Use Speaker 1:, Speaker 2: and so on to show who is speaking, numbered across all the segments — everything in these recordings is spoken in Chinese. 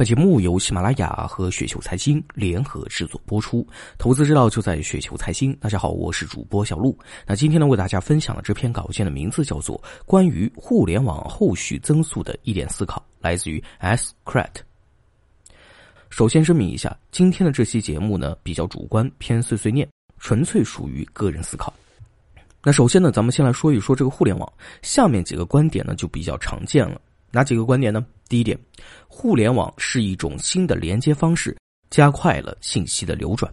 Speaker 1: 本节目由喜马拉雅和雪球财经联合制作播出，投资之道就在雪球财经。大家好，我是主播小璐。那今天呢，为大家分享的这篇稿件的名字叫做《关于互联网后续增速的一点思考》，来自于 S. Crat。首先声明一下，今天的这期节目呢比较主观，偏碎碎念，纯粹属于个人思考。那首先呢，咱们先来说一说这个互联网，下面几个观点呢就比较常见了。哪几个观点呢？第一点，互联网是一种新的连接方式，加快了信息的流转，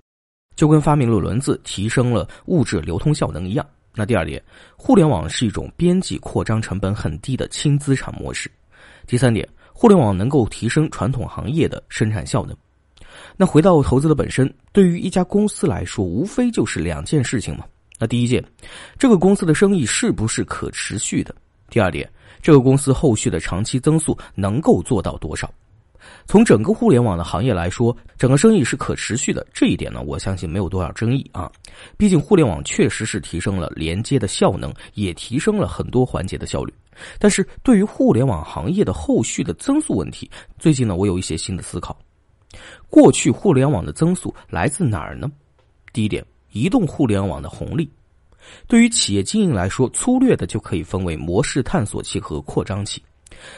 Speaker 1: 就跟发明了轮子、提升了物质流通效能一样。那第二点，互联网是一种边际扩张成本很低的轻资产模式。第三点，互联网能够提升传统行业的生产效能。那回到投资的本身，对于一家公司来说，无非就是两件事情嘛。那第一件，这个公司的生意是不是可持续的？第二点。这个公司后续的长期增速能够做到多少？从整个互联网的行业来说，整个生意是可持续的，这一点呢，我相信没有多少争议啊。毕竟互联网确实是提升了连接的效能，也提升了很多环节的效率。但是对于互联网行业的后续的增速问题，最近呢，我有一些新的思考。过去互联网的增速来自哪儿呢？第一点，移动互联网的红利。对于企业经营来说，粗略的就可以分为模式探索期和扩张期。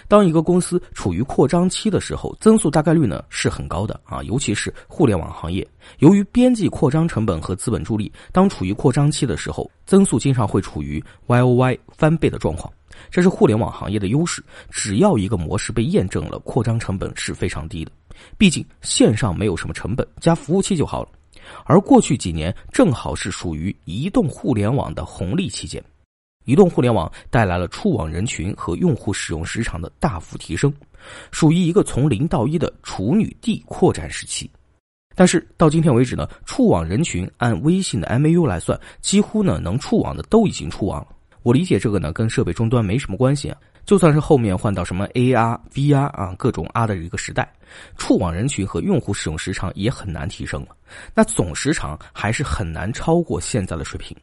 Speaker 1: 当一个公司处于扩张期的时候，增速大概率呢是很高的啊，尤其是互联网行业，由于边际扩张成本和资本助力，当处于扩张期的时候，增速经常会处于 Y O Y 翻倍的状况，这是互联网行业的优势。只要一个模式被验证了，扩张成本是非常低的，毕竟线上没有什么成本，加服务器就好了。而过去几年正好是属于移动互联网的红利期间，移动互联网带来了触网人群和用户使用时长的大幅提升，属于一个从零到一的处女地扩展时期。但是到今天为止呢，触网人群按微信的 MAU 来算，几乎呢能触网的都已经触网了。我理解这个呢跟设备终端没什么关系啊。就算是后面换到什么 AR、VR 啊，各种 R 的一个时代，触网人群和用户使用时长也很难提升了。那总时长还是很难超过现在的水平，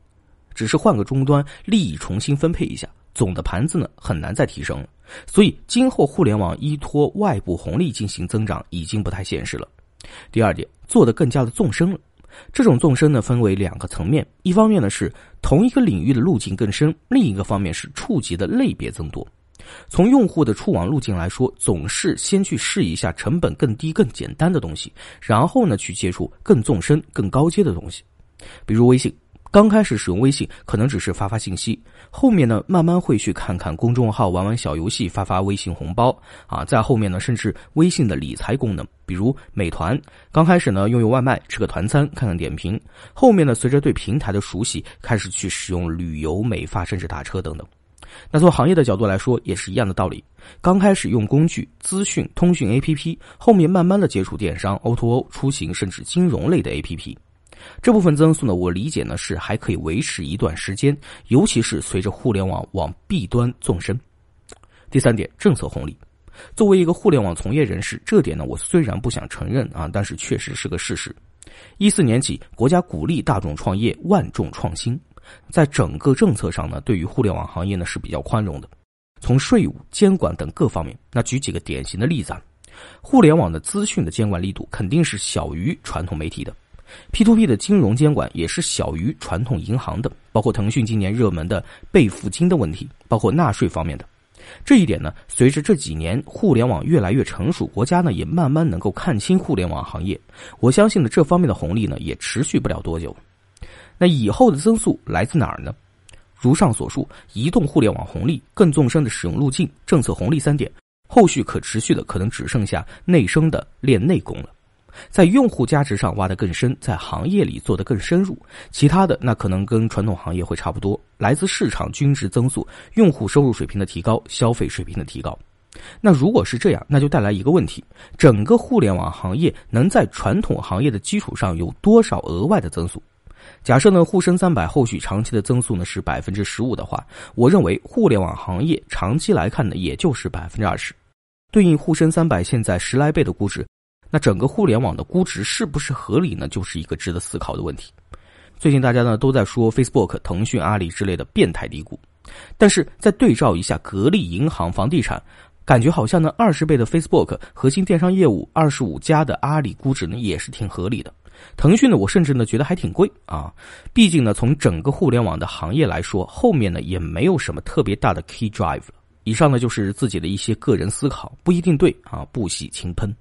Speaker 1: 只是换个终端，利益重新分配一下，总的盘子呢很难再提升了。所以今后互联网依托外部红利进行增长已经不太现实了。第二点，做的更加的纵深了。这种纵深呢分为两个层面，一方面呢是同一个领域的路径更深，另一个方面是触及的类别增多。从用户的触网路径来说，总是先去试一下成本更低、更简单的东西，然后呢去接触更纵深、更高阶的东西。比如微信，刚开始使用微信可能只是发发信息，后面呢慢慢会去看看公众号、玩玩小游戏、发发微信红包啊。在后面呢，甚至微信的理财功能，比如美团，刚开始呢用用外卖、吃个团餐、看看点评，后面呢随着对平台的熟悉，开始去使用旅游、美发，甚至打车等等。那从行业的角度来说，也是一样的道理。刚开始用工具、资讯、通讯 APP，后面慢慢的接触电商、O2O、出行，甚至金融类的 APP。这部分增速呢，我理解呢是还可以维持一段时间，尤其是随着互联网往 B 端纵深。第三点，政策红利。作为一个互联网从业人士，这点呢我虽然不想承认啊，但是确实是个事实。一四年起，国家鼓励大众创业、万众创新。在整个政策上呢，对于互联网行业呢是比较宽容的，从税务、监管等各方面。那举几个典型的例子啊，互联网的资讯的监管力度肯定是小于传统媒体的，P to P 的金融监管也是小于传统银行的，包括腾讯今年热门的备付金的问题，包括纳税方面的。这一点呢，随着这几年互联网越来越成熟，国家呢也慢慢能够看清互联网行业，我相信呢这方面的红利呢也持续不了多久。那以后的增速来自哪儿呢？如上所述，移动互联网红利、更纵深的使用路径、政策红利三点，后续可持续的可能只剩下内生的练内功了，在用户价值上挖得更深，在行业里做得更深入，其他的那可能跟传统行业会差不多，来自市场均值增速、用户收入水平的提高、消费水平的提高。那如果是这样，那就带来一个问题：整个互联网行业能在传统行业的基础上有多少额外的增速？假设呢，沪深三百后续长期的增速呢是百分之十五的话，我认为互联网行业长期来看呢，也就是百分之二十，对应沪深三百现在十来倍的估值，那整个互联网的估值是不是合理呢？就是一个值得思考的问题。最近大家呢都在说 Facebook、腾讯、阿里之类的变态低估，但是再对照一下格力、银行、房地产，感觉好像呢二十倍的 Facebook 核心电商业务，二十五家的阿里估值呢也是挺合理的。腾讯呢，我甚至呢觉得还挺贵啊，毕竟呢从整个互联网的行业来说，后面呢也没有什么特别大的 key drive 了。以上呢就是自己的一些个人思考，不一定对啊，不喜轻喷。